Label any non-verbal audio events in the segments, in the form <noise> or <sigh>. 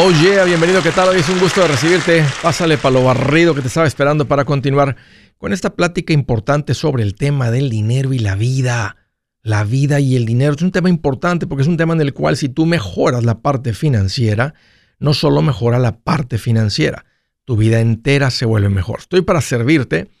Oh yeah, bienvenido, ¿qué tal? Hoy es un gusto de recibirte. Pásale para lo barrido que te estaba esperando para continuar con esta plática importante sobre el tema del dinero y la vida. La vida y el dinero es un tema importante porque es un tema en el cual si tú mejoras la parte financiera, no solo mejora la parte financiera, tu vida entera se vuelve mejor. Estoy para servirte.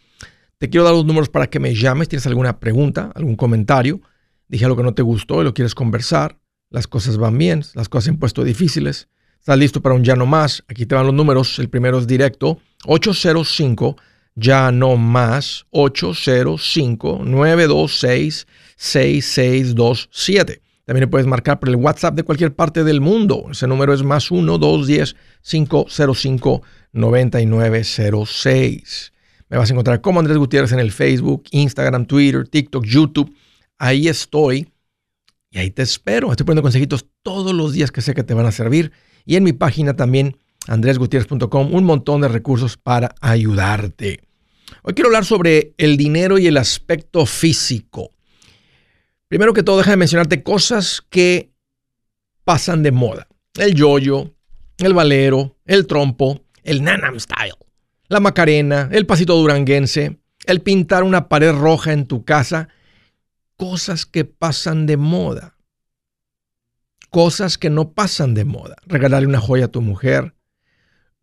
Te quiero dar los números para que me llames. ¿Tienes alguna pregunta, algún comentario? Dije algo que no te gustó y lo quieres conversar. Las cosas van bien, las cosas se han puesto difíciles. ¿Estás listo para un ya no más? Aquí te van los números. El primero es directo. 805 ya no más. 805 926 6627. También puedes marcar por el WhatsApp de cualquier parte del mundo. Ese número es más 1-210-505-9906. Me vas a encontrar como Andrés Gutiérrez en el Facebook, Instagram, Twitter, TikTok, YouTube. Ahí estoy y ahí te espero. Estoy poniendo consejitos todos los días que sé que te van a servir. Y en mi página también, andresgutierrez.com, un montón de recursos para ayudarte. Hoy quiero hablar sobre el dinero y el aspecto físico. Primero que todo, deja de mencionarte cosas que pasan de moda. El yoyo, el valero, el trompo, el nanam style, la macarena, el pasito duranguense, el pintar una pared roja en tu casa. Cosas que pasan de moda. Cosas que no pasan de moda. Regalarle una joya a tu mujer,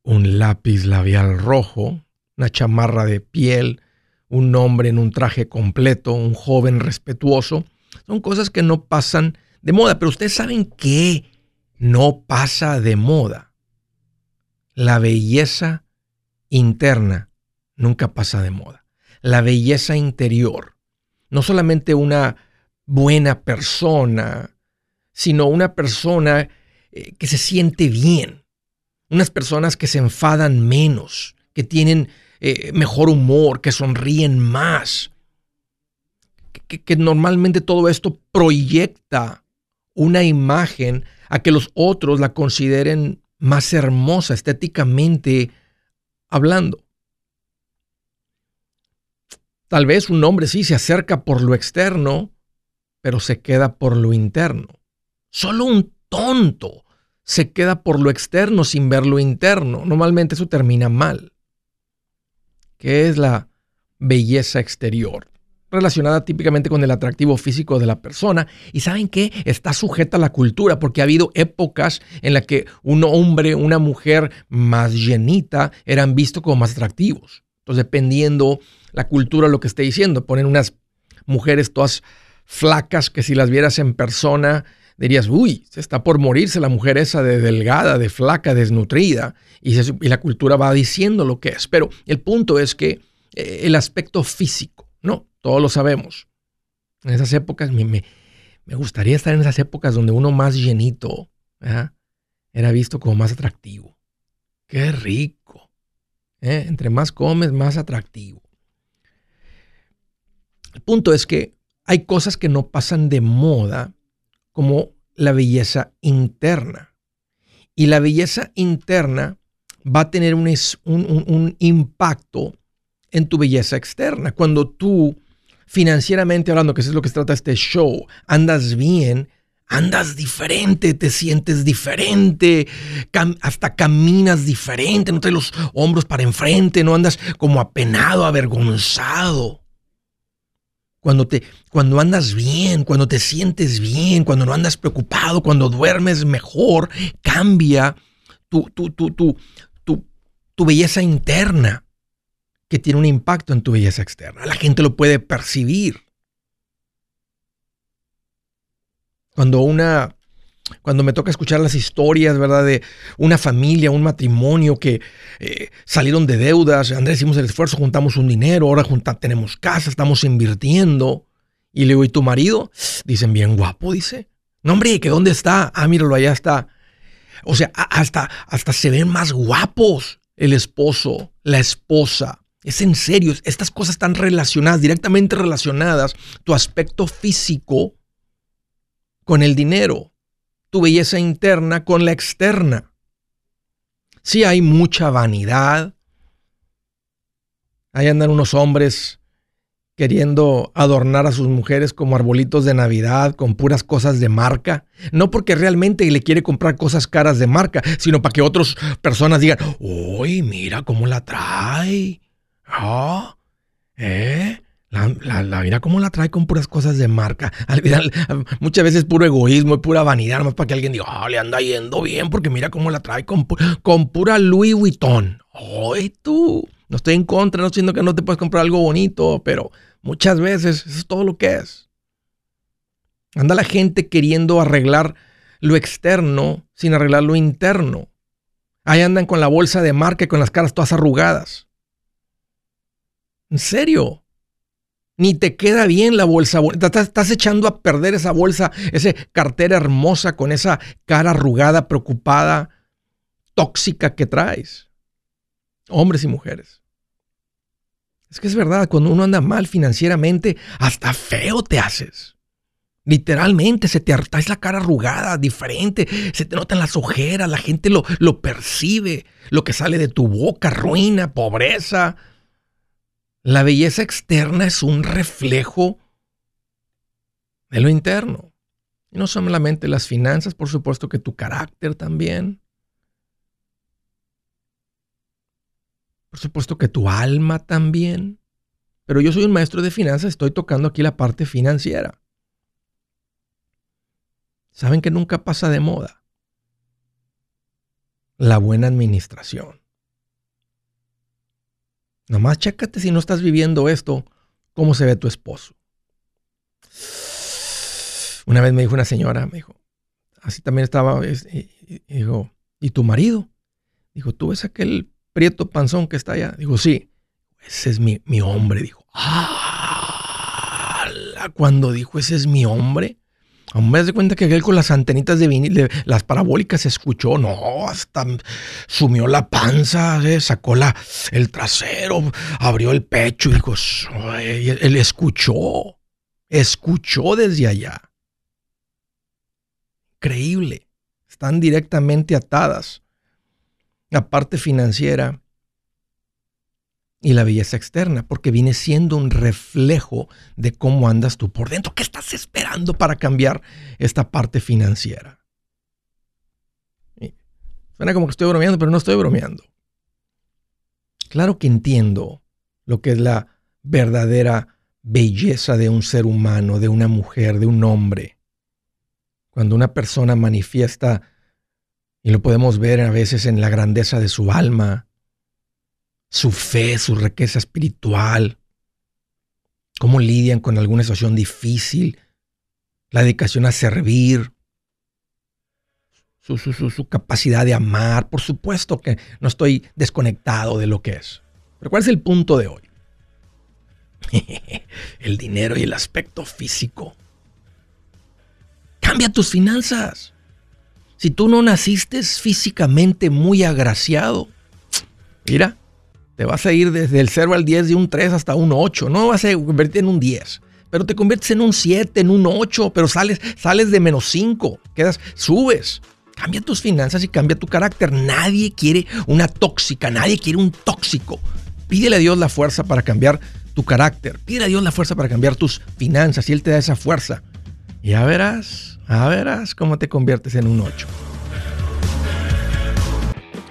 un lápiz labial rojo, una chamarra de piel, un hombre en un traje completo, un joven respetuoso son cosas que no pasan de moda, pero ustedes saben que no pasa de moda. La belleza interna nunca pasa de moda. La belleza interior. No solamente una buena persona, sino una persona eh, que se siente bien. Unas personas que se enfadan menos, que tienen eh, mejor humor, que sonríen más, que, normalmente todo esto proyecta una imagen a que los otros la consideren más hermosa estéticamente hablando. Tal vez un hombre sí se acerca por lo externo, pero se queda por lo interno. Solo un tonto se queda por lo externo sin ver lo interno. Normalmente eso termina mal. ¿Qué es la belleza exterior? relacionada típicamente con el atractivo físico de la persona. Y saben qué? Está sujeta a la cultura porque ha habido épocas en las que un hombre, una mujer más llenita eran vistos como más atractivos. Entonces, dependiendo la cultura, lo que esté diciendo, ponen unas mujeres todas flacas que si las vieras en persona dirías, uy, se está por morirse la mujer esa de delgada, de flaca, desnutrida. Y, la cultura va diciendo lo que es. Pero el punto es que eh, el aspecto físico, no, todos lo sabemos. En esas épocas, me, me, gustaría estar en esas épocas donde uno más llenito era visto como más atractivo. Qué rico. ¿eh? Entre más comes, más atractivo. El punto es que hay cosas que no pasan de moda como la belleza interna. Y la belleza interna va a tener un, un, un impacto en tu belleza externa. Cuando tú financieramente hablando, que es lo que trata este show, andas bien, andas diferente, te sientes diferente, hasta caminas diferente, no traes los hombros para enfrente, no andas como apenado, avergonzado. Cuando, te, cuando andas bien, cuando te sientes bien, cuando no andas preocupado, cuando duermes mejor, cambia tu, tu, tu, tu, tu belleza interna que tiene un impacto en tu belleza externa. La gente lo puede percibir. Cuando una cuando me toca escuchar las historias, ¿verdad? De una familia, un matrimonio que eh, salieron de deudas, Andrés, hicimos el esfuerzo, juntamos un dinero, ahora tenemos casa, estamos invirtiendo. Y le digo, ¿y tu marido? Dicen, bien guapo, dice. No, hombre, ¿que dónde está? Ah, míralo, allá está. O sea, hasta, hasta se ven más guapos el esposo, la esposa. Es en serio, estas cosas están relacionadas, directamente relacionadas, tu aspecto físico con el dinero, tu belleza interna con la externa. Sí hay mucha vanidad. Ahí andan unos hombres queriendo adornar a sus mujeres como arbolitos de Navidad con puras cosas de marca. No porque realmente le quiere comprar cosas caras de marca, sino para que otras personas digan, uy, mira cómo la trae. Ah, ¿eh? La, la, mira cómo la trae con puras cosas de marca. <laughs> Al final, muchas veces puro egoísmo y pura vanidad, nomás para que alguien diga, oh, le anda yendo bien, porque mira cómo la trae con, con pura Louis Vuitton. ¡Ay, tú! No estoy en contra, no estoy diciendo que no te puedes comprar algo bonito, pero muchas veces eso es todo lo que es. Anda la gente queriendo arreglar lo externo sin arreglar lo interno. Ahí andan con la bolsa de marca y con las caras todas arrugadas. En serio. Ni te queda bien la bolsa. Estás, echando a perder esa bolsa, esa cartera hermosa con esa cara arrugada, preocupada, tóxica que traes hombres y mujeres. Es que es verdad, cuando uno anda mal financieramente, hasta feo te haces. Literalmente se te es la cara arrugada, diferente, se te notan las ojeras, la gente lo, lo percibe, lo que sale de tu boca, ruina, pobreza. La belleza externa es un reflejo de lo interno. Y no solamente las finanzas, por supuesto que tu carácter también. Por supuesto que tu alma también. Pero yo soy un maestro de finanzas, estoy tocando aquí la parte financiera. ¿Saben que nunca pasa de moda? La buena administración. Nomás chécate si no estás viviendo esto, cómo se ve tu esposo. Una vez me dijo una señora, me dijo, así también estaba, y, dijo, ¿y tu marido? Dijo, ¿tú ves aquel prieto panzón que está allá. Digo, sí, ese es mi, mi hombre. Dijo, ah, cuando dijo, ese es mi hombre. Das de cuenta que aquel con las antenitas de vinil, las parabólicas, escuchó, no, hasta sumió la panza, sacó la, el trasero, abrió el pecho, dijo, él escuchó, escuchó desde allá. Increíble, están directamente atadas. La parte financiera y la belleza externa, porque viene siendo un reflejo de cómo andas tú por dentro. ¿Qué estás esperando para cambiar esta parte financiera? suena como que estoy bromeando, pero no estoy bromeando. Claro que entiendo lo que es la verdadera belleza de un ser humano, de una mujer, de un hombre. Cuando una persona manifiesta y lo podemos ver a veces en la grandeza de su alma, su fe, su riqueza espiritual, cómo lidian con alguna situación difícil, la dedicación a servir, su, su, capacidad de amar. Por supuesto que no estoy desconectado de lo que es. Pero ¿cuál es el punto de hoy? <laughs> el dinero y el aspecto físico. Cambia tus finanzas. Si tú no naciste físicamente muy agraciado, mira, te vas a ir desde el 0 al 10 de un 3 hasta un 8. No vas a convertirte en un 10, pero te conviertes en un 7, en un 8, pero sales, sales de menos 5, quedas, subes. Cambia tus finanzas y cambia tu carácter. Nadie quiere una tóxica, nadie quiere un tóxico. Pídele a Dios la fuerza para cambiar tu carácter. Pídele a Dios la fuerza para cambiar tus finanzas y Él te da esa fuerza. Ya verás a verás cómo te conviertes en un 8.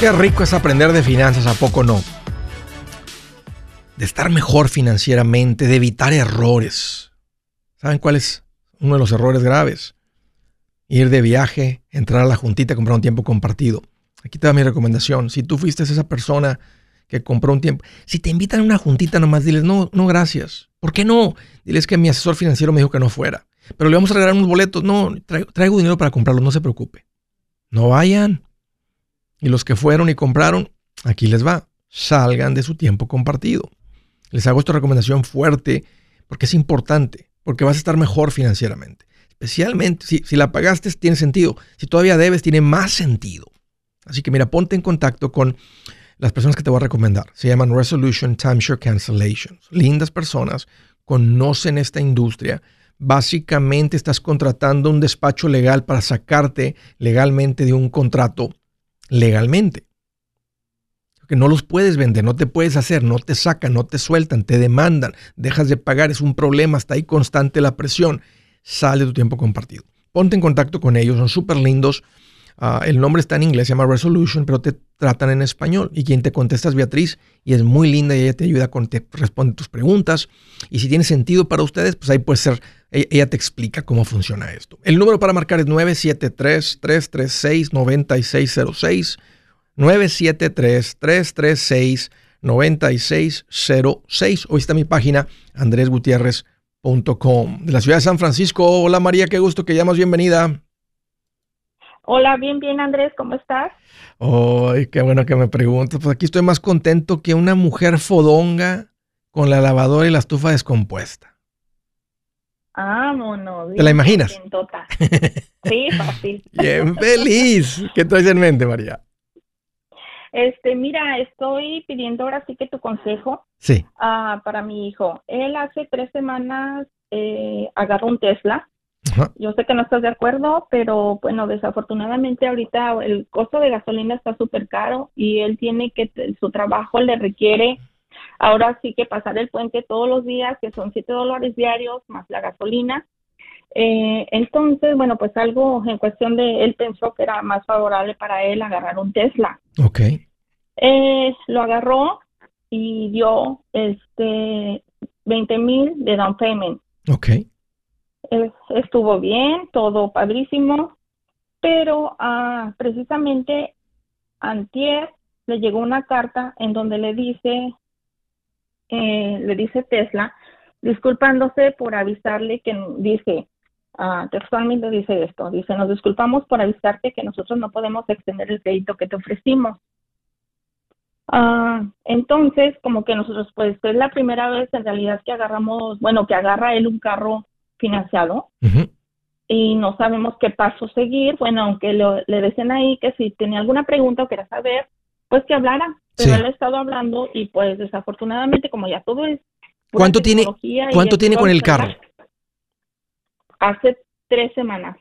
Qué rico es aprender de finanzas, ¿a poco no? De estar mejor financieramente, de evitar errores. ¿Saben cuál es uno de los errores graves? Ir de viaje, entrar a la juntita, comprar un tiempo compartido. Aquí te mi recomendación. Si tú fuiste esa persona que compró un tiempo, si te invitan a una juntita nomás, diles, no, no, gracias. ¿Por qué no? Diles que mi asesor financiero me dijo que no fuera. Pero le vamos a regalar unos boletos. No, traigo, traigo dinero para comprarlos, no se preocupe. No vayan. Y los que fueron y compraron, aquí les va. Salgan de su tiempo compartido. Les hago esta recomendación fuerte porque es importante, porque vas a estar mejor financieramente. Especialmente si, la pagaste, tiene sentido. Si todavía debes, tiene más sentido. Así que mira, ponte en contacto con las personas que te voy a recomendar. Se llaman Resolution Timeshare Cancellations. Lindas personas, conocen esta industria. Básicamente estás contratando un despacho legal para sacarte legalmente de un contrato legalmente. Que no los puedes vender, no te puedes hacer, no te sacan, no te sueltan, te demandan, dejas de pagar, es un problema, está ahí constante la presión. Sale tu tiempo compartido. Ponte en contacto con ellos, son súper lindos Ah, el nombre está en inglés, se llama Resolution, pero te tratan en español. Y quien te contesta es Beatriz y es muy linda y ella te ayuda con, te responde tus preguntas. Y si tiene sentido para ustedes, pues ahí puede ser, ella, ella te explica cómo funciona esto. El número para marcar es 973-336-9606. 973-336-9606. Hoy está mi página, andresgutierrez.com. De la ciudad de San Francisco. Hola María, qué gusto que llamas, bienvenida. Hola, bien, bien, Andrés, ¿cómo estás? Ay, qué bueno que me preguntas. Pues aquí estoy más contento que una mujer fodonga con la lavadora y la estufa descompuesta. Vámonos. ¿Te la imaginas? <laughs> Sí, fácil. Bien feliz. ¿Qué traes en mente, María? Este, mira, estoy pidiendo ahora sí que tu consejo. Sí. Uh, para mi hijo. Él hace tres semanas eh, agarró un Tesla yo sé que no estás de acuerdo, pero bueno, desafortunadamente ahorita el costo de gasolina está súper caro y él tiene que, su trabajo le requiere ahora sí que pasar el puente todos los días, que son 7 dólares diarios más la gasolina. Eh, entonces, bueno, pues algo en cuestión de, él pensó que era más favorable para él agarrar un Tesla. Ok. Eh, lo agarró y dio este 20 mil de down payment. Ok estuvo bien, todo padrísimo, pero ah, precisamente antier le llegó una carta en donde le dice, eh, le dice Tesla, disculpándose por avisarle que dice, uh, textualmente dice esto, dice, nos disculpamos por avisarte que nosotros no podemos extender el crédito que te ofrecimos. Ah, entonces, como que nosotros, pues, es la primera vez en realidad que agarramos, bueno, que agarra él un carro financiado y no sabemos qué paso seguir. Bueno, aunque le decían ahí que si tenía alguna pregunta o quería saber, pues que hablara. Pero él ha estado hablando y pues desafortunadamente como ya todo es... ¿Cuánto tiene, ¿cuánto tiene con el carro? Hace tres semanas.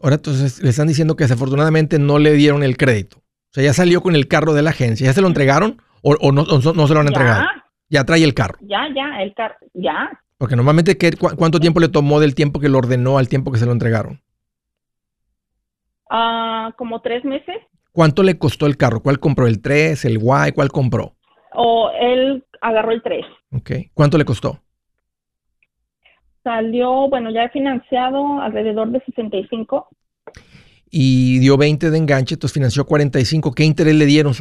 Ahora entonces le están diciendo que desafortunadamente no le dieron el crédito. O sea, ya salió con el carro de la agencia. ¿Ya se lo entregaron o, no, no, se lo han entregado? Ya trae el carro. Ya, ya, el carro, ya. Porque normalmente, ¿qué, ¿cuánto tiempo le tomó del tiempo que lo ordenó al tiempo que se lo entregaron? Ah, como tres meses. ¿Cuánto le costó el carro? ¿Cuál compró? ¿El 3, el Y? ¿Cuál compró? O él agarró el 3. Ok. ¿Cuánto le costó? Salió, bueno, ya he financiado alrededor de 65. Y dio 20 de enganche, entonces financió 45. ¿Qué interés le dieron?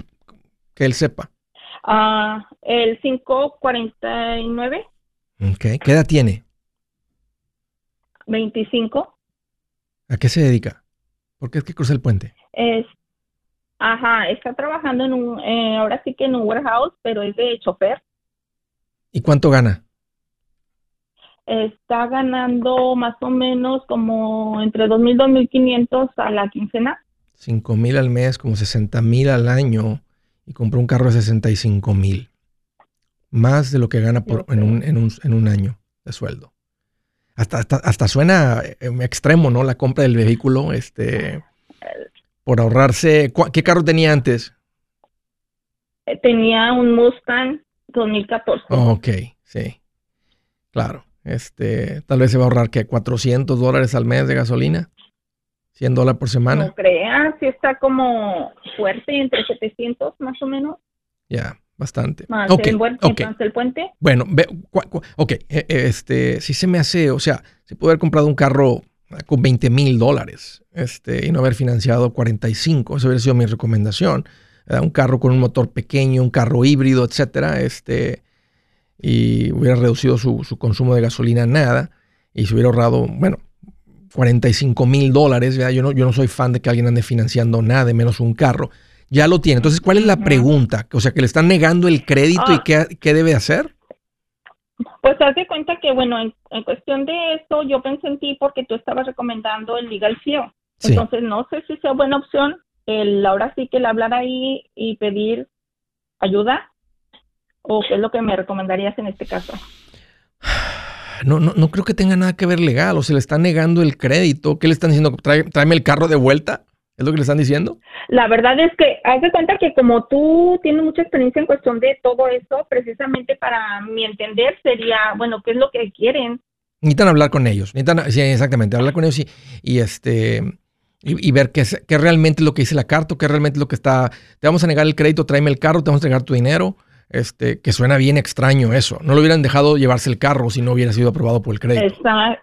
Que él sepa. Ah, el 549. Ok. ¿Qué edad tiene? 25. ¿A qué se dedica? ¿Por qué es que cruza el puente? Es, ajá, está trabajando en un, eh, ahora sí que en un warehouse, pero es de chofer. ¿Y cuánto gana? Está ganando más o menos como entre 2.000 y 2.500 a la quincena. 5.000 al mes, como 60.000 al año, y compró un carro de 65.000. Más de lo que gana por, en, un, en, un, en un año de sueldo hasta, hasta, suena eh, extremo, ¿no? La compra del vehículo, este, por ahorrarse. ¿Qué carro tenía antes? Eh, tenía un Mustang 2014. ok, sí. Claro. Este, tal vez se va a ahorrar que 400 dólares al mes de gasolina. 100 dólares por semana. No creas, sí está como fuerte, entre 700 más o menos. Ya. Bastante. Más el, el puente. Bueno, ve, ok, e, e, este, si se me hace, o sea, se puede haber comprado un carro con 20 mil dólares este, y no haber financiado 45, esa hubiera sido mi recomendación. Un carro con un motor pequeño, un carro híbrido, etcétera, este, y hubiera reducido su, su consumo de gasolina nada y se hubiera ahorrado, bueno, 45 mil dólares. Yo no, yo no soy fan de que alguien ande financiando nada, menos un carro ya lo tiene. Entonces, ¿cuál es la pregunta? O sea, que le están negando el crédito y ah. qué, debe hacer. Pues haz de cuenta que, bueno, en, cuestión de esto, yo pensé en ti porque tú estabas recomendando el Legal CEO. Entonces, no sé si sea buena opción el ahora sí que el hablar ahí y pedir ayuda o qué es lo que me recomendarías en este caso. <sighs> No, no, no creo que tenga nada que ver legal o se le está negando el crédito. ¿Qué le están diciendo? tráeme el carro de vuelta. ¿Es lo que le están diciendo? La verdad es que haz de cuenta que como tú tienes mucha experiencia en cuestión de todo eso, precisamente para mi entender sería, bueno, ¿qué es lo que quieren? Necesitan hablar con ellos, necesitan, sí, exactamente, hablar con ellos y, y este y, ver qué, es, qué realmente es lo que dice la carta, qué realmente es lo que está, te vamos a negar el crédito, tráeme el carro, te vamos a negar tu dinero, este, que suena bien extraño eso. No lo hubieran dejado llevarse el carro si no hubiera sido aprobado por el crédito. Exacto.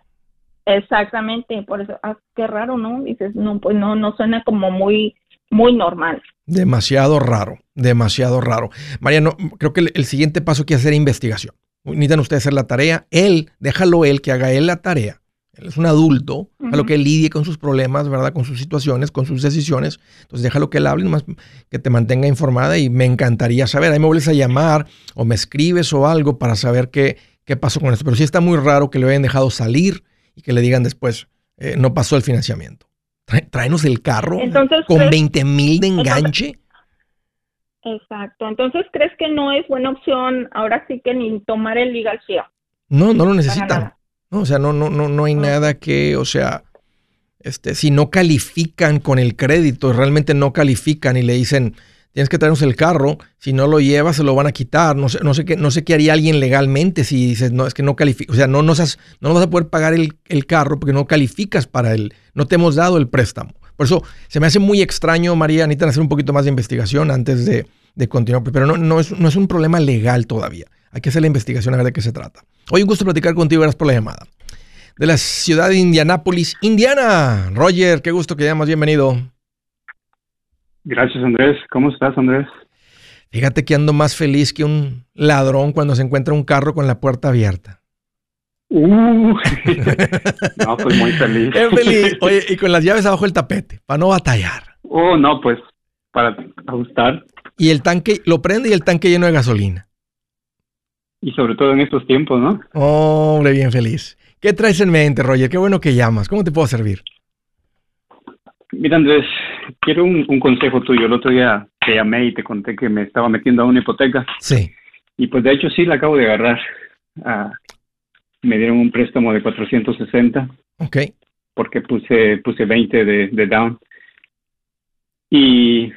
Exactamente, por eso, ah, qué raro, ¿no? Dices, no, pues no, no suena como muy, muy normal. Demasiado raro, demasiado raro. Mariano, creo que el, siguiente paso que hacer investigación. Necesitan ustedes hacer la tarea. Él, déjalo él que haga él la tarea. Él es un adulto, a lo que él lidie con sus problemas, ¿verdad? Con sus situaciones, con sus decisiones. Entonces déjalo que él hable, nomás que te mantenga informada y me encantaría saber. Ahí me vuelves a llamar o me escribes o algo para saber qué, qué pasó con esto. Pero sí está muy raro que le hayan dejado salir y que le digan después, eh, no pasó el financiamiento. tráenos el carro con 20 mil de enganche. exacto. Entonces, ¿crees que no es buena opción ahora sí que ni tomar el legal? No, no lo necesitan. No, o sea, no, no, no, no hay nada que, o sea, este, si no califican con el crédito, realmente no califican y le dicen, tienes que traernos el carro, si no lo llevas se lo van a quitar, no sé, qué, haría alguien legalmente si dices, no, es que no califica, o sea, no, no, no vas a poder pagar el, carro porque no calificas para él, no te hemos dado el préstamo. Por eso se me hace muy extraño, María, necesitan hacer un poquito más de investigación antes de, continuar, pero no, no es un problema legal todavía. Hay que hacer la investigación a ver de qué se trata. Hoy un gusto platicar contigo, gracias por la llamada. De la ciudad de Indianápolis, Indiana. Roger, qué gusto que llamas, bienvenido. Gracias, Andrés. ¿Cómo estás, Andrés? Fíjate que ando más feliz que un ladrón cuando se encuentra un carro con la puerta abierta. Uh, <laughs> no, pues muy feliz. Es feliz. Oye, y con las llaves abajo del tapete, para no batallar. Oh, no, pues para ajustar. Y el tanque, lo prende y el tanque lleno de gasolina. Y sobre todo en estos tiempos, ¿no? hombre, bien feliz. ¿Qué traes en mente, Roger? Qué bueno que llamas. ¿Cómo te puedo servir? Mira, Andrés, quiero un, consejo tuyo. El otro día te llamé y te conté que me estaba metiendo a una hipoteca. Sí. Y pues de hecho sí la acabo de agarrar. Ah, me dieron un préstamo de 460. Ok. Porque puse, puse 20 de, de down. Y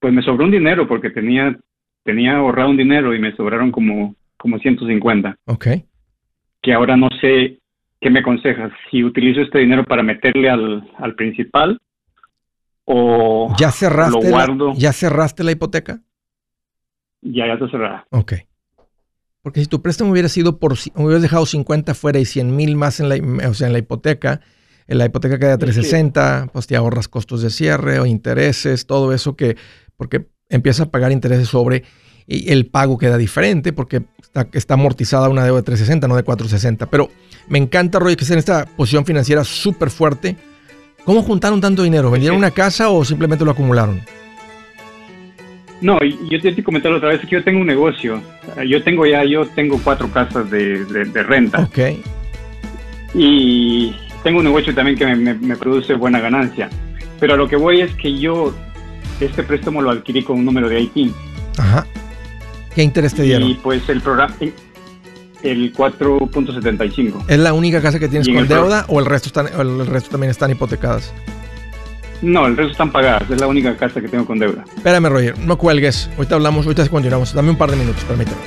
pues me sobró un dinero porque tenía, tenía ahorrado un dinero y me sobraron como, como 150. Ok. Que ahora no sé ¿qué me aconsejas? Si utilizo este dinero para meterle al, al principal o ¿Ya cerraste lo guardo. La, ¿Ya cerraste la hipoteca? Ya, ya está cerrada. Ok. Porque si tu préstamo hubiera sido por, hubieras dejado 50 fuera y 100 mil más en la, o sea, en la hipoteca, en la hipoteca queda 360, pues te ahorras costos de cierre o intereses, todo eso que, porque empiezas a pagar intereses sobre y el pago queda diferente porque está, está amortizada una deuda de 360, no de 460. Pero me encanta, Roy, que esté en esta posición financiera súper fuerte. ¿Cómo juntaron tanto dinero? ¿Vendieron una casa o simplemente lo acumularon? No, yo te, comenté la otra vez que yo tengo un negocio. Yo tengo ya, yo tengo cuatro casas de, renta. Ok. Y tengo un negocio también que me, produce buena ganancia. Pero a lo que voy es que yo este préstamo lo adquirí con un número de IT. Ajá. ¿Qué interés te dieron? Y pues el programa, el 4.75. ¿Es la única casa que tienes con deuda o el resto, están, el resto también están hipotecadas? No, el resto están pagadas. Es la única casa que tengo con deuda. Espérame, Roger. No cuelgues. Ahorita hablamos, ahorita continuamos. Dame un par de minutos, permíteme.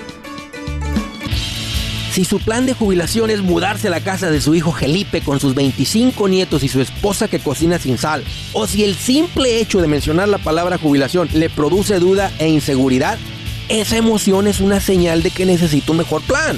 Si su plan de jubilación es mudarse a la casa de su hijo Felipe con sus 25 nietos y su esposa que cocina sin sal, o si el simple hecho de mencionar la palabra jubilación le produce duda e inseguridad, esa emoción es una señal de que necesita un mejor plan.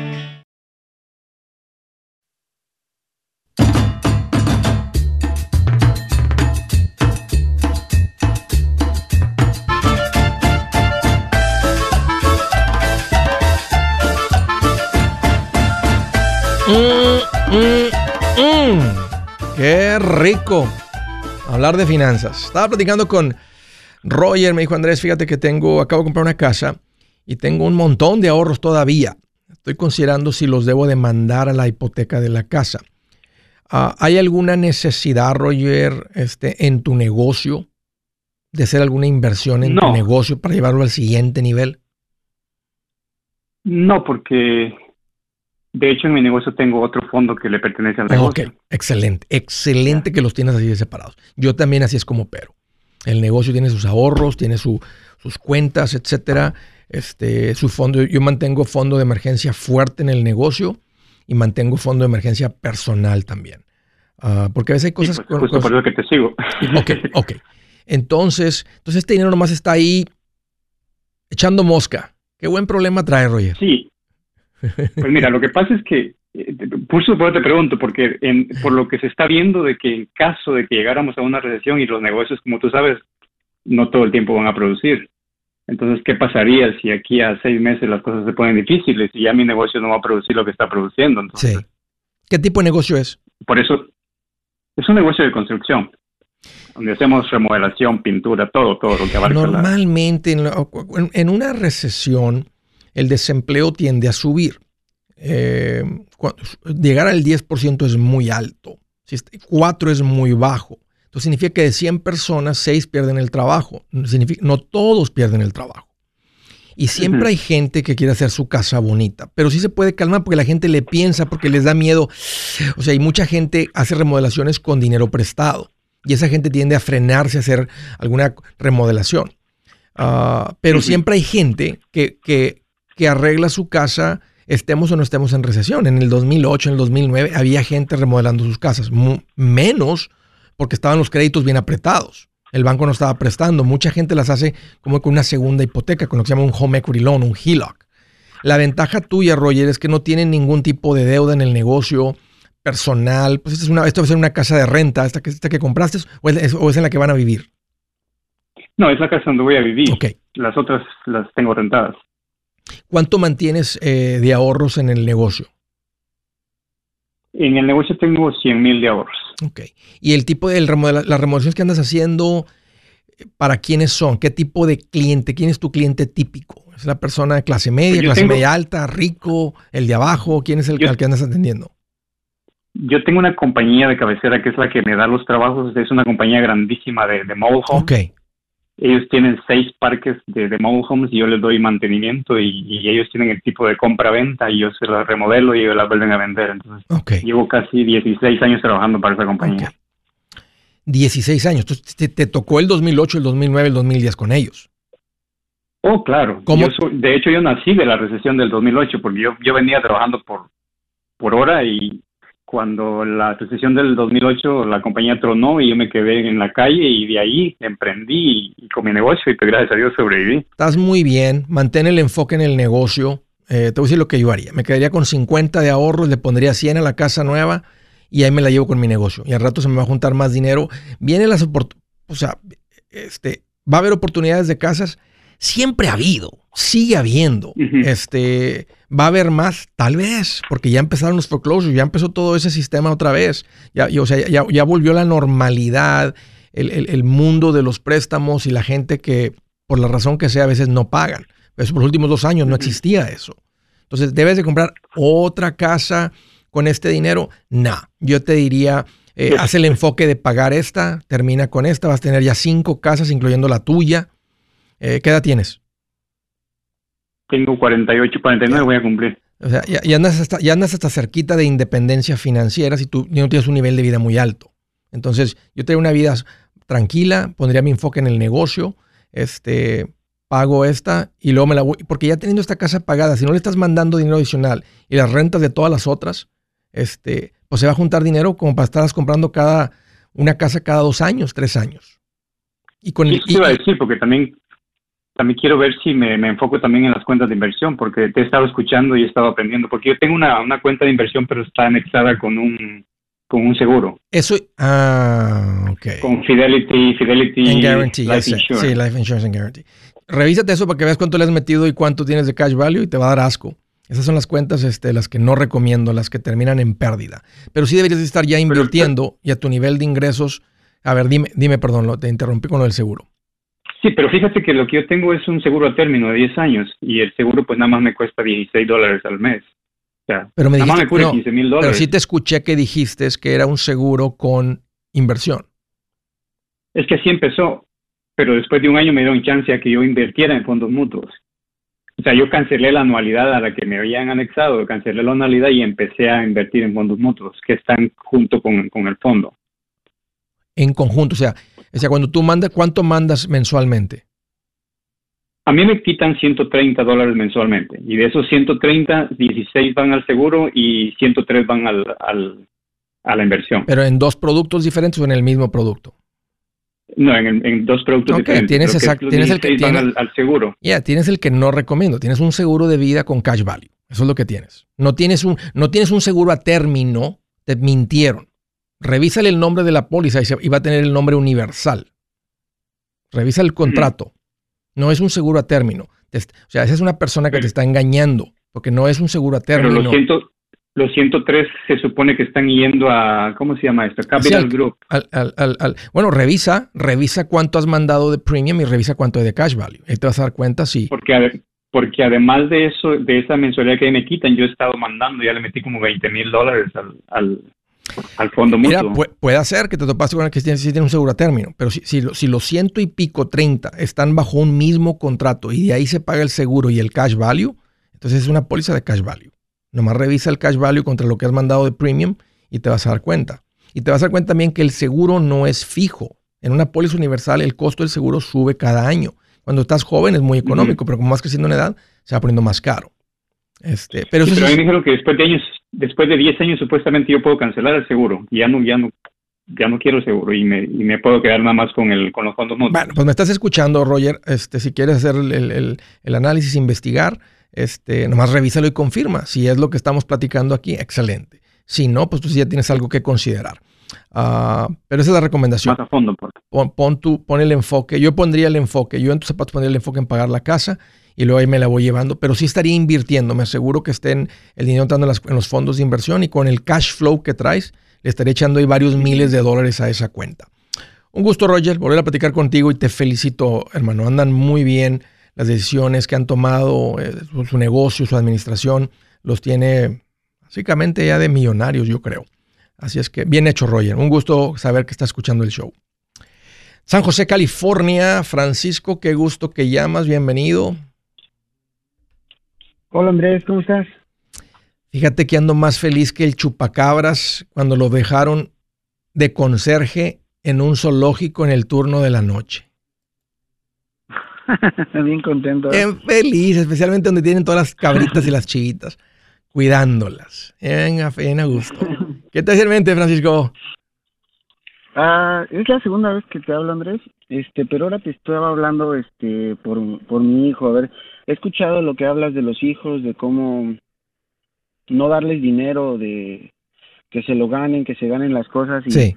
Rico hablar de finanzas. Estaba platicando con Roger, me dijo Andrés, fíjate que tengo, acabo de comprar una casa y tengo un montón de ahorros todavía. Estoy considerando si los debo de mandar a la hipoteca de la casa. Ah, ¿Hay alguna necesidad, Roger, este, en tu negocio de hacer alguna inversión en tu negocio para llevarlo al siguiente nivel? No, porque de hecho, en mi negocio tengo otro fondo que le pertenece al negocio. Ok, excelente, excelente que los tienes así de separados. Yo también así es como pero. El negocio tiene sus ahorros, tiene sus cuentas, etcétera. Este, su fondo, yo mantengo fondo de emergencia fuerte en el negocio y mantengo fondo de emergencia personal también. Ah, porque a veces hay cosas... Pues, justo por eso que te sigo. Ok, <laughs> ok. Entonces, entonces este dinero nomás está ahí echando mosca. Qué buen problema trae, Roger. Sí, pues mira, lo que pasa es que, eh, por eso te pregunto, porque en, por lo que se está viendo de que en caso de que llegáramos a una recesión y los negocios, como tú sabes, no todo el tiempo van a producir. Entonces, ¿qué pasaría si aquí a seis meses las cosas se ponen difíciles y ya mi negocio no va a producir lo que está produciendo? sí. ¿Qué tipo de negocio es? Por eso, es un negocio de construcción, donde hacemos remodelación, pintura, todo, todo lo que abarca. Normalmente, en, en una recesión, el desempleo tiende a subir. Eh, llegar al 10% es muy alto, 4 es muy bajo. Entonces significa que de 100 personas, 6 pierden el trabajo. Significa, no todos pierden el trabajo. Y siempre hay gente que quiere hacer su casa bonita, pero sí se puede calmar porque la gente le piensa, porque les da miedo. O sea, hay mucha gente hace remodelaciones con dinero prestado y esa gente tiende a frenarse a hacer alguna remodelación. Ah, pero siempre hay gente que, que, que arregla su casa, estemos o no estemos en recesión. En el 2008, en el 2009, había gente remodelando sus casas, menos porque estaban los créditos bien apretados. El banco no estaba prestando. Mucha gente las hace como con una segunda hipoteca, con lo que se llama un home equity loan, un HELOC. La ventaja tuya, Roger, es que no tienen ningún tipo de deuda en el negocio personal. Pues esta, es una, esto va a ser una casa de renta, esta que, esta que compraste, o es, o es, en la que van a vivir. No, es la casa donde voy a vivir. Las otras las tengo rentadas. ¿Cuánto mantienes eh, de ahorros en el negocio? En el negocio tengo 100 mil de ahorros. Ok. ¿Y el tipo de las remodelaciones que andas haciendo, para quiénes son? ¿Qué tipo de cliente? ¿Quién es tu cliente típico? ¿Es la persona de clase media, pues clase media alta, rico, el de abajo? ¿Quién es el al que andas atendiendo? Yo tengo una compañía de cabecera que es la que me da los trabajos. Es una compañía grandísima de, de mobile homes. Ok. Ellos tienen seis parques de, de mobile homes y yo les doy mantenimiento y, ellos tienen el tipo de compra-venta y yo se las remodelo y ellos las vuelven a vender. Entonces, okay. llevo casi 16 años trabajando para esa compañía. 16 años. Entonces, te, te, tocó el 2008, el 2009, el 2010 con ellos. Oh, claro. de hecho, yo nací de la recesión del 2008 porque yo, yo venía trabajando por, por hora y cuando la recesión del 2008 la compañía tronó y yo me quedé en la calle y de ahí emprendí y, con mi negocio y pues gracias a Dios sobreviví. Estás muy bien, mantén el enfoque en el negocio. Eh, te voy a decir lo que yo haría. Me quedaría con 50 de ahorros, le pondría 100 a la casa nueva y ahí me la llevo con mi negocio. Y al rato se me va a juntar más dinero. Vienen las oportunidades, o sea, este, va a haber oportunidades de casas. Siempre ha habido, sigue habiendo. Este ¿Va a haber más? Tal vez, porque ya empezaron los foreclosures, ya empezó todo ese sistema otra vez. Ya, o sea, ya, volvió la normalidad, el, mundo de los préstamos y la gente que, por la razón que sea, a veces no pagan. Eso por los últimos dos años no existía eso. Entonces, ¿debes de comprar otra casa con este dinero? No. Yo te diría, eh, haz el enfoque de pagar esta, termina con esta, vas a tener ya cinco casas, incluyendo la tuya. Eh, ¿Qué edad tienes? Tengo 48, 49, voy a cumplir. O sea, ya, andas hasta, ya andas hasta cerquita de independencia financiera si tú no tienes un nivel de vida muy alto. Entonces, yo tengo una vida tranquila, pondría mi enfoque en el negocio, este, pago esta y luego me la voy, porque ya teniendo esta casa pagada, si no le estás mandando dinero adicional y las rentas de todas las otras, este, pues se va a juntar dinero como para estar comprando cada, una casa cada dos años, tres años. Y con el, iba a decir, porque también también quiero ver si me, enfoco también en las cuentas de inversión, porque te he estado escuchando y he estado aprendiendo, porque yo tengo una, cuenta de inversión, pero está anexada con un, con un seguro. Eso, ah, ok. Con Fidelity, Fidelity and Guarantee, Life Insurance. Sí, Life Insurance and Guarantee. Revísate eso para que veas cuánto le has metido y cuánto tienes de cash value y te va a dar asco. Esas son las cuentas este, las que no recomiendo, las que terminan en pérdida. Pero sí deberías estar ya invirtiendo y a tu nivel de ingresos. A ver, dime, dime, perdón, te interrumpí con lo del seguro. Sí, pero fíjate que lo que yo tengo es un seguro a término de 10 años y el seguro pues nada más me cuesta 16 dólares al mes. O sea, pero me dijiste, nada más me 15 mil dólares. Pero sí te escuché que dijiste que era un seguro con inversión. Es que así empezó, pero después de un año me dieron chance a que yo invirtiera en fondos mutuos. O sea, yo cancelé la anualidad a la que me habían anexado, cancelé la anualidad y empecé a invertir en fondos mutuos que están junto con, con el fondo. En conjunto, o sea, o sea, cuando tú mandas, ¿cuánto mandas mensualmente? A mí me quitan 130 dólares mensualmente y de esos 130, 16 van al seguro y 103 van al, a la inversión. ¿Pero en dos productos diferentes o en el mismo producto? No, en, dos productos diferentes. Tienes, exacto, tienes el que tiene, al, seguro. Ya, tienes el que no recomiendo. Tienes un seguro de vida con cash value. Eso es lo que tienes. No tienes un, no tienes un seguro a término. Te mintieron. Revísale el nombre de la póliza y, va a tener el nombre universal. Revisa el contrato. No es un seguro a término. o sea, esa es una persona que te está engañando, porque no es un seguro a término. Pero los, 103 se supone que están yendo a, ¿cómo se llama esto? Capital Group. bueno, revisa, revisa cuánto has mandado de premium y revisa cuánto hay de cash value. Ahí te vas a dar cuenta si... Porque, porque además de eso, de esa mensualidad que me quitan, yo he estado mandando, ya le metí como 20 mil dólares al, al fondo mutuo. Mira, puede ser que te topaste con el que tiene, un seguro a término, pero si, si, los ciento y pico, 30 están bajo un mismo contrato y de ahí se paga el seguro y el cash value, entonces es una póliza de cash value. Nomás revisa el cash value contra lo que has mandado de premium y te vas a dar cuenta. Y te vas a dar cuenta también que el seguro no es fijo. En una póliza universal el costo del seguro sube cada año. Cuando estás joven es muy económico, pero como vas creciendo en edad se va poniendo más caro. Este, pero, sí, pero me dijeron que después de años después de 10 años supuestamente yo puedo cancelar el seguro. Ya no, ya no, ya no quiero seguro y me, y me puedo quedar nada más con, el, con los fondos mutuos. Bueno, pues me estás escuchando, Roger. Este, si quieres hacer el, el, análisis, investigar, este, nomás revísalo y confirma. Si es lo que estamos platicando aquí, excelente. Si no, pues tú ya tienes algo que considerar. Uh, pero esa es la recomendación. Más a fondo, por pon, pon, tu, pon el enfoque. Yo pondría el enfoque. Yo en tus zapatos pondría el enfoque en pagar la casa y luego ahí me la voy llevando, pero sí estaría invirtiendo, me aseguro que estén el dinero entrando en, los fondos de inversión y con el cash flow que traes, le estaré echando ahí varios miles de dólares a esa cuenta. Un gusto, Roger, volver a platicar contigo y te felicito, hermano. Andan muy bien. las decisiones que han tomado, eh, su, negocio, su administración, los tiene básicamente ya de millonarios, yo creo. Así es que bien hecho, Roger. Un gusto saber que está escuchando el show. San José, California. Francisco, qué gusto que llamas. Bienvenido. Hola Andrés, ¿cómo estás? Fíjate que ando más feliz que el chupacabras cuando lo dejaron de conserje en un zoológico en el turno de la noche. <laughs> Bien contento. Bien feliz, especialmente donde tienen todas las cabritas y las chivitas, cuidándolas. Venga, bien a gusto. ¿Qué te hace en mente, Francisco? Ah, es la segunda vez que te hablo, Andrés. Este, pero ahora te estaba hablando, este, por, por mi hijo. A ver, he escuchado lo que hablas de los hijos, de cómo no darles dinero, de que se lo ganen, que se ganen las cosas. Y, sí.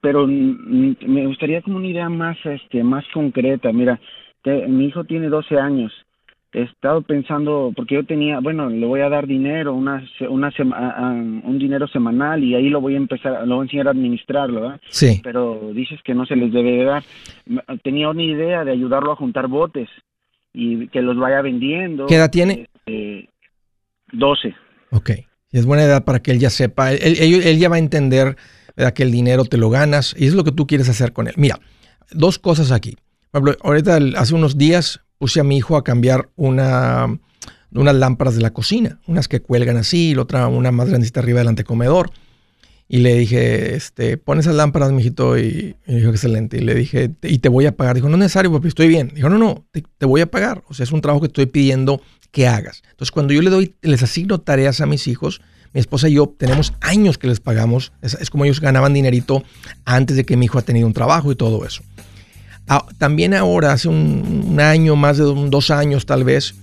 Pero me gustaría como una idea más, este, más concreta. Mira, mi hijo tiene 12 años. He estado pensando, porque yo tenía, bueno, le voy a dar dinero, una, una un dinero semanal y ahí lo voy a empezar, lo voy a enseñar a administrarlo, ¿verdad? Sí. Pero dices que no se les debe de dar. Tenía una idea de ayudarlo a juntar botes y que los vaya vendiendo. ¿Qué edad tiene? Este, 12. Ok. Es buena edad para que él ya sepa, él, él, ya va a entender que el dinero te lo ganas y es lo que tú quieres hacer con él. Mira, dos cosas aquí. ahorita hace unos días puse a mi hijo a cambiar una, unas lámparas de la cocina, unas que cuelgan así y la otra una más grandecita arriba del antecomedor. Y le dije, este, pon esas lámparas, mijito, y, y dijo, excelente. Y le dije, y te voy a pagar. Dijo, no es necesario, papi, estoy bien. Dijo, no, no, te, voy a pagar. O sea, es un trabajo que estoy pidiendo que hagas. Entonces, cuando yo le doy, les asigno tareas a mis hijos, mi esposa y yo tenemos años que les pagamos. Es, como ellos ganaban dinerito antes de que mi hijo ha tenido un trabajo y todo eso. Ah, también ahora, hace un, año, más de dos años tal vez,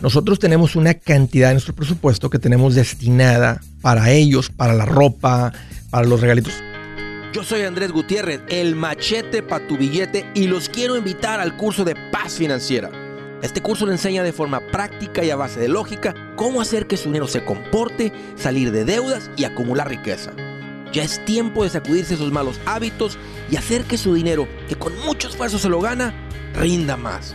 nosotros tenemos una cantidad de nuestro presupuesto que tenemos destinada para ellos, para la ropa, para los regalitos. Yo soy Andrés Gutiérrez, el machete para tu billete y los quiero invitar al curso de paz financiera. Este curso le enseña de forma práctica y a base de lógica cómo hacer que su dinero se comporte, salir de deudas y acumular riqueza. Ya es tiempo de sacudirse esos malos hábitos y hacer que su dinero, que con mucho esfuerzo se lo gana, rinda más.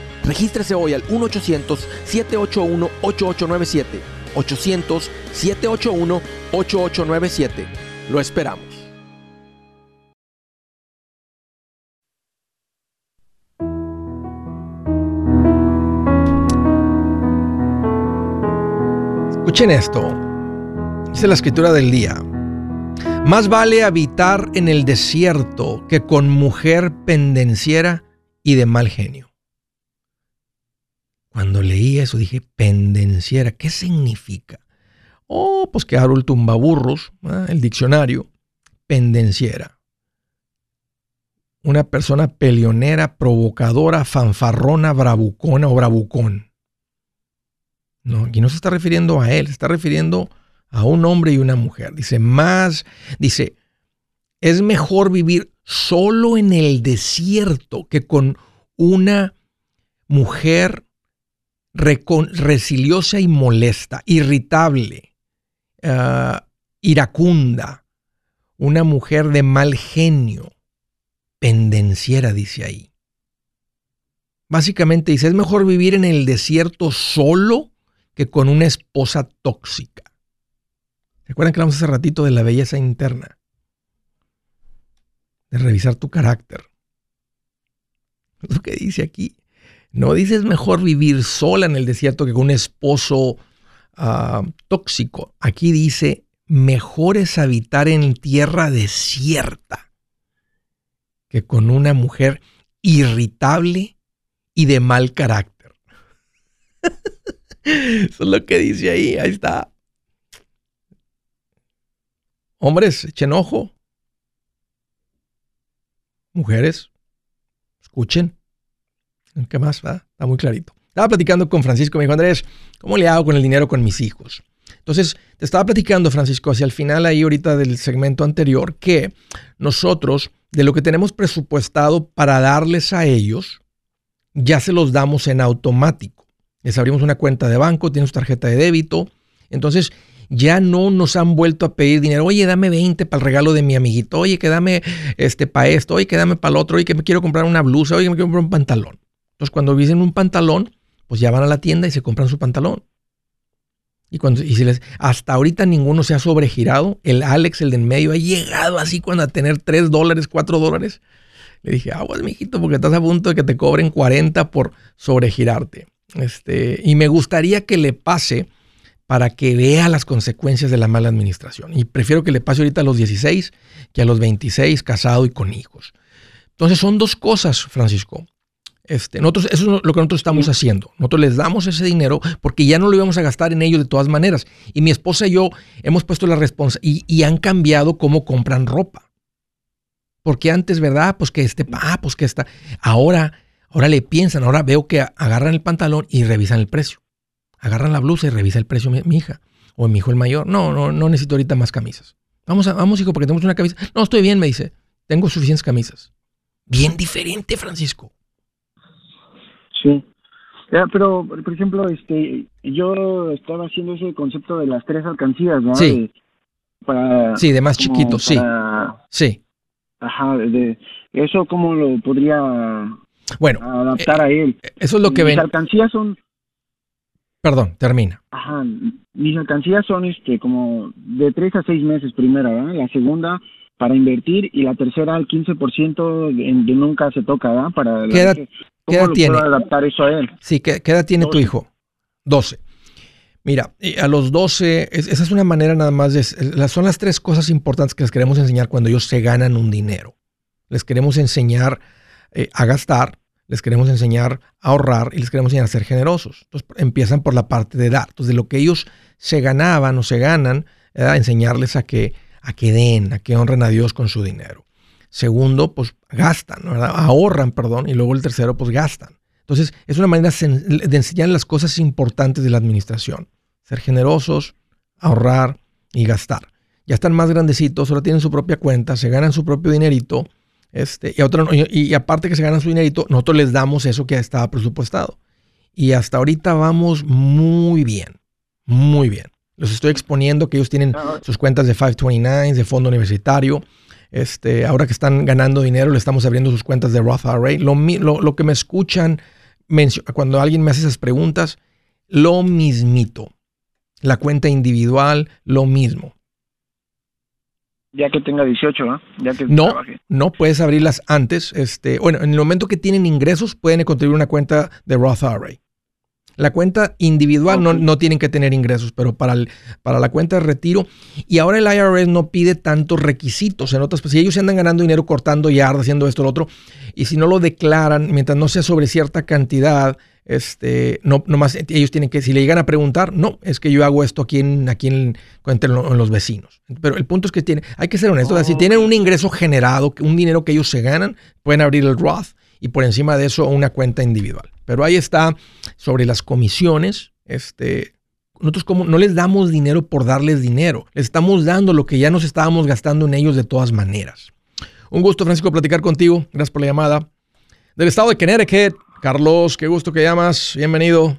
Regístrese hoy al 1-800-781-8897. 800-781-8897. Lo esperamos. Escuchen esto. Dice la escritura del día. Más vale habitar en el desierto que con mujer pendenciera y de mal genio. Cuando leí eso dije, pendenciera, ¿qué significa? Oh, pues que Harold Tumbaburros, el diccionario, pendenciera. Una persona peleonera, provocadora, fanfarrona, bravucona o bravucón. No, aquí no se está refiriendo a él, se está refiriendo a un hombre y una mujer. Dice, más, dice, es mejor vivir solo en el desierto que con una mujer resiliosa y molesta, irritable, ah, iracunda, una mujer de mal genio, pendenciera, dice ahí. Básicamente dice, es mejor vivir en el desierto solo que con una esposa tóxica. ¿Recuerdan que hablamos hace ratito de la belleza interna? De revisar tu carácter. lo que dice aquí. No dices mejor vivir sola en el desierto que con un esposo ah, tóxico. Aquí dice, mejor es habitar en tierra desierta que con una mujer irritable y de mal carácter. <laughs> Eso es lo que dice ahí. Ahí está. Hombres, echen ojo. Mujeres, escuchen. ¿Qué más? va? Está muy clarito. Estaba platicando con Francisco, me dijo, Andrés, ¿cómo le hago con el dinero con mis hijos? Entonces, te estaba platicando, Francisco, hacia el final ahí ahorita del segmento anterior, que nosotros, de lo que tenemos presupuestado para darles a ellos, ya se los damos en automático. Les abrimos una cuenta de banco, tienen su tarjeta de débito. Entonces, ya no nos han vuelto a pedir dinero. Oye, dame 20 para el regalo de mi amiguito. Oye, que dame este para esto. Oye, que dame para el otro. Oye, que me quiero comprar una blusa. Oye, que me quiero comprar un pantalón. Entonces, cuando dicen un pantalón, pues ya van a la tienda y se compran su pantalón. Y, cuando, y si les, hasta ahorita ninguno se ha sobregirado. El Alex, el de en medio, ha llegado así cuando a tener 3 dólares, 4 dólares. Le dije, aguas, mijito, porque estás a punto de que te cobren 40 por sobregirarte. Este, y me gustaría que le pase para que vea las consecuencias de la mala administración. Y prefiero que le pase ahorita a los 16 que a los 26, casado y con hijos. Entonces son dos cosas, Francisco. Este, nosotros, eso es lo que nosotros estamos haciendo. Nosotros les damos ese dinero porque ya no lo íbamos a gastar en ellos de todas maneras. Y mi esposa y yo hemos puesto la responsabilidad y, han cambiado cómo compran ropa. Porque antes, ¿verdad? Pues que este, ah, pues que está. Ahora, ahora le piensan, ahora veo que agarran el pantalón y revisan el precio. Agarran la blusa y revisa el precio mi, hija o mi hijo el mayor. No, no, no necesito ahorita más camisas. Vamos, a, vamos, hijo, porque tenemos una camisa. No, estoy bien, me dice. Tengo suficientes camisas. Bien diferente, Francisco. Sí. pero, por ejemplo, este, yo estaba haciendo ese concepto de las tres alcancías, ¿no? Sí. para, sí, de más chiquitos, sí. Sí. Ajá, de, eso cómo lo podría bueno, adaptar a él. Eh, eso es lo que Mis ven. alcancías son Perdón, termina. Ajá, mis alcancías son este como de tres a seis meses primera, ¿verdad? La segunda para invertir y la tercera al 15% de, de nunca se toca, ¿verdad? Para ¿Qué edad, ¿qué edad tiene? adaptar eso a él? Sí, ¿qué, edad tiene tu hijo? 12. Mira, a los 12, esa es una manera nada más de... Son las tres cosas importantes que les queremos enseñar cuando ellos se ganan un dinero. Les queremos enseñar eh, a gastar, les queremos enseñar a ahorrar y les queremos enseñar a ser generosos. Entonces empiezan por la parte de dar. Entonces de lo que ellos se ganaban o se ganan, enseñarles a que a que den, a que honren a Dios con su dinero. Segundo, pues gastan, ahorran, perdón, y luego el tercero, pues gastan. Entonces, es una manera de enseñar las cosas importantes de la administración. Ser generosos, ahorrar y gastar. Ya están más grandecitos, ahora tienen su propia cuenta, se ganan su propio dinerito. Este, y, y aparte que se ganan su dinerito, nosotros les damos eso que estaba presupuestado. Y hasta ahorita vamos muy bien, muy bien. Los estoy exponiendo que ellos tienen ah, sus cuentas de 529, de fondo universitario. Este, ahora que están ganando dinero, le estamos abriendo sus cuentas de Roth IRA. Lo, lo, que me escuchan cuando alguien me hace esas preguntas, lo mismito. La cuenta individual, lo mismo. Ya que tenga 18, ¿no? Ya que no, no puedes abrirlas antes. Este, bueno, en el momento que tienen ingresos, pueden contribuir una cuenta de Roth IRA. La cuenta individual no, no, tienen que tener ingresos, pero para, el, para la cuenta de retiro. Y ahora el IRS no pide tantos requisitos. En otras, pues, si ellos andan ganando dinero cortando yardas, haciendo esto, lo otro, y si no lo declaran, mientras no sea sobre cierta cantidad, este, no, más ellos tienen que, si le llegan a preguntar, no, es que yo hago esto aquí en, aquí en, entre los vecinos. Pero el punto es que tiene, hay que ser honestos. si tienen un ingreso generado, un dinero que ellos se ganan, pueden abrir el Roth y por encima de eso una cuenta individual. Pero ahí está sobre las comisiones. Este, nosotros como no les damos dinero por darles dinero, les estamos dando lo que ya nos estábamos gastando en ellos de todas maneras. Un gusto, Francisco, platicar contigo. Gracias por la llamada. Del estado de Connecticut, Carlos, qué gusto que llamas. Bienvenido.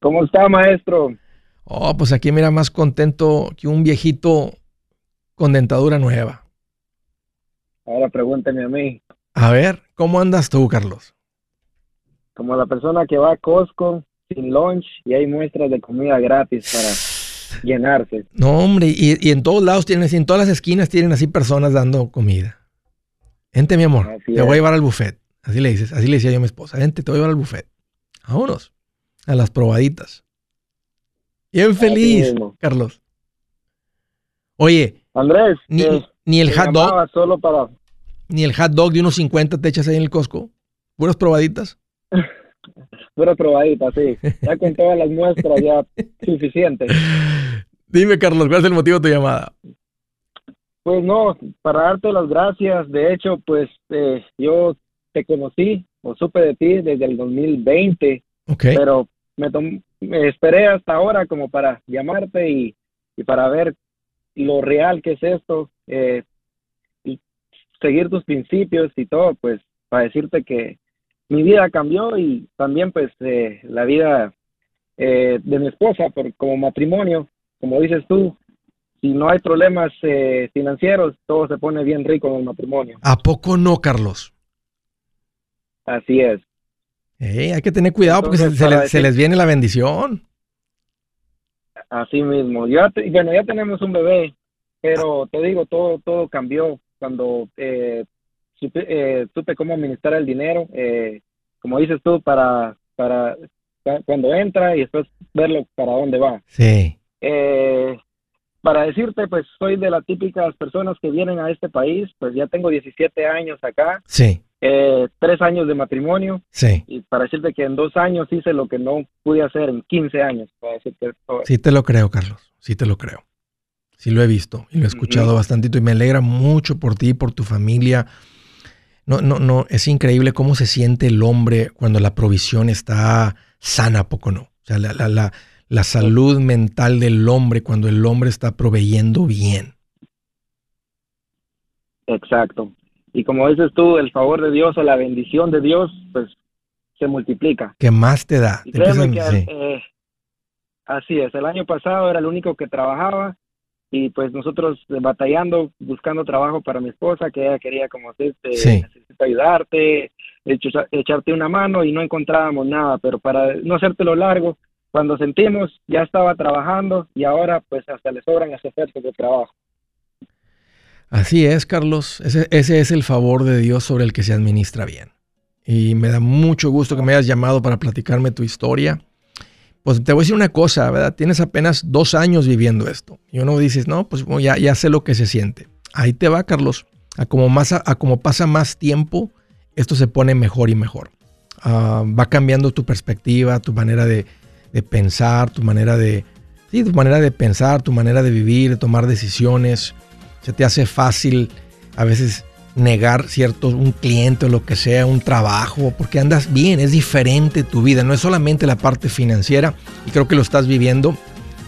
¿Cómo está, maestro? Oh, pues aquí mira más contento que un viejito con dentadura nueva. Ahora pregúnteme a mí. A ver, ¿cómo andas tú, Carlos? Como la persona que va a Costco sin lunch y hay muestras de comida gratis para <laughs> llenarse. No, hombre, y, en todos lados tienen, en todas las esquinas tienen así personas dando comida. Vente, mi amor, te voy a llevar al buffet. Así le dices, así le decía yo a mi esposa, vente, te voy a llevar al buffet. Vámonos, a las probaditas. Bien feliz, Carlos. Oye, Andrés, ni, ni el hot dog. Solo para... Ni el hot dog de unos 50 te echas ahí en el Costco. Puras probaditas. <laughs> Pura probadita, sí. Ya con todas las muestras ya suficiente. Dime, Carlos, ¿cuál es el motivo de tu llamada? Pues no, para darte las gracias. De hecho, pues eh, yo te conocí o supe de ti desde el 2020, pero me, me esperé hasta ahora como para llamarte y, y para ver lo real que es esto, eh, y seguir tus principios y todo, pues para decirte que mi vida cambió y también pues eh, la vida eh, de mi esposa por, como matrimonio, como dices tú, si no hay problemas eh, financieros, todo se pone bien rico en el matrimonio. ¿A poco no, Carlos? Así es. hay que tener cuidado porque se, les viene la bendición. Así mismo. Ya bueno, ya tenemos un bebé, pero te digo, todo todo cambió cuando eh, supe, supe, cómo administrar el dinero. como dices tú, para, para cuando entra y después verlo para dónde va. Sí. Eh, para decirte, pues soy de las típicas personas que vienen a este país, pues ya tengo 17 años acá. Sí. Eh, tres años de matrimonio. Sí. Y para decirte que en dos años hice lo que no pude hacer en 15 años. Para decirte Sí, te lo creo, Carlos. Sí, te lo creo. Sí, lo he visto y lo he escuchado bastantito y me alegra mucho por ti, por tu familia. No, no, no, es increíble cómo se siente el hombre cuando la provisión está sana, poco no. O sea, la, la, la, salud mental del hombre cuando el hombre está proveyendo bien. Exacto. Y como dices tú, el favor de Dios o la bendición de Dios, pues se multiplica. ¿Qué más te da? Eh, así es, el año pasado era el único que trabajaba y pues nosotros batallando, buscando trabajo para mi esposa, que ella quería como necesito ayudarte, echarte una mano y no encontrábamos nada, pero para no hacértelo largo, cuando sentimos ya estaba trabajando y ahora pues hasta le sobran las ofertas de trabajo. Así es, Carlos, ese, ese es el favor de Dios sobre el que se administra bien. Y me da mucho gusto que me hayas llamado para platicarme tu historia pues te voy a decir una cosa, ¿verdad? Tienes apenas dos años viviendo esto. Y uno dices, no, pues ya, sé lo que se siente. Ahí te va, Carlos. A como, más, a, como pasa más tiempo, esto se pone mejor y mejor. Ah, va cambiando tu perspectiva, tu manera de, pensar, tu manera de, sí, tu manera de pensar, tu manera de vivir, de tomar decisiones. Se te hace fácil a veces negar cierto, un cliente o lo que sea, un trabajo, porque andas bien, es diferente tu vida, no es solamente la parte financiera y creo que lo estás viviendo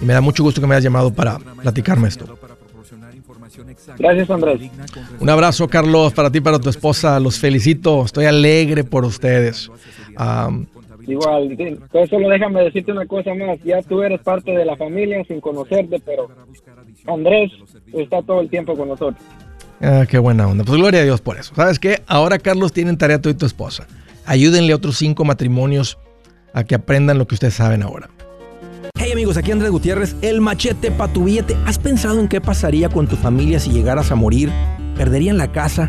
y me da mucho gusto que me hayas llamado para platicarme esto. Gracias Andrés. Un abrazo Carlos para ti, para tu esposa, los felicito, estoy alegre por ustedes. Igual, solo déjame decirte una cosa más, ya tú eres parte de la familia sin conocerte, pero Andrés está todo el tiempo con nosotros. Ah, qué buena onda. Pues gloria a Dios por eso. ¿Sabes qué? Ahora, Carlos, tienen tarea tú y tu esposa. Ayúdenle a otros cinco matrimonios a que aprendan lo que ustedes saben ahora. Hey amigos, aquí Andrés Gutiérrez, el machete para tu billete. ¿Has pensado en qué pasaría con tu familia si llegaras a morir? ¿Perderían la casa?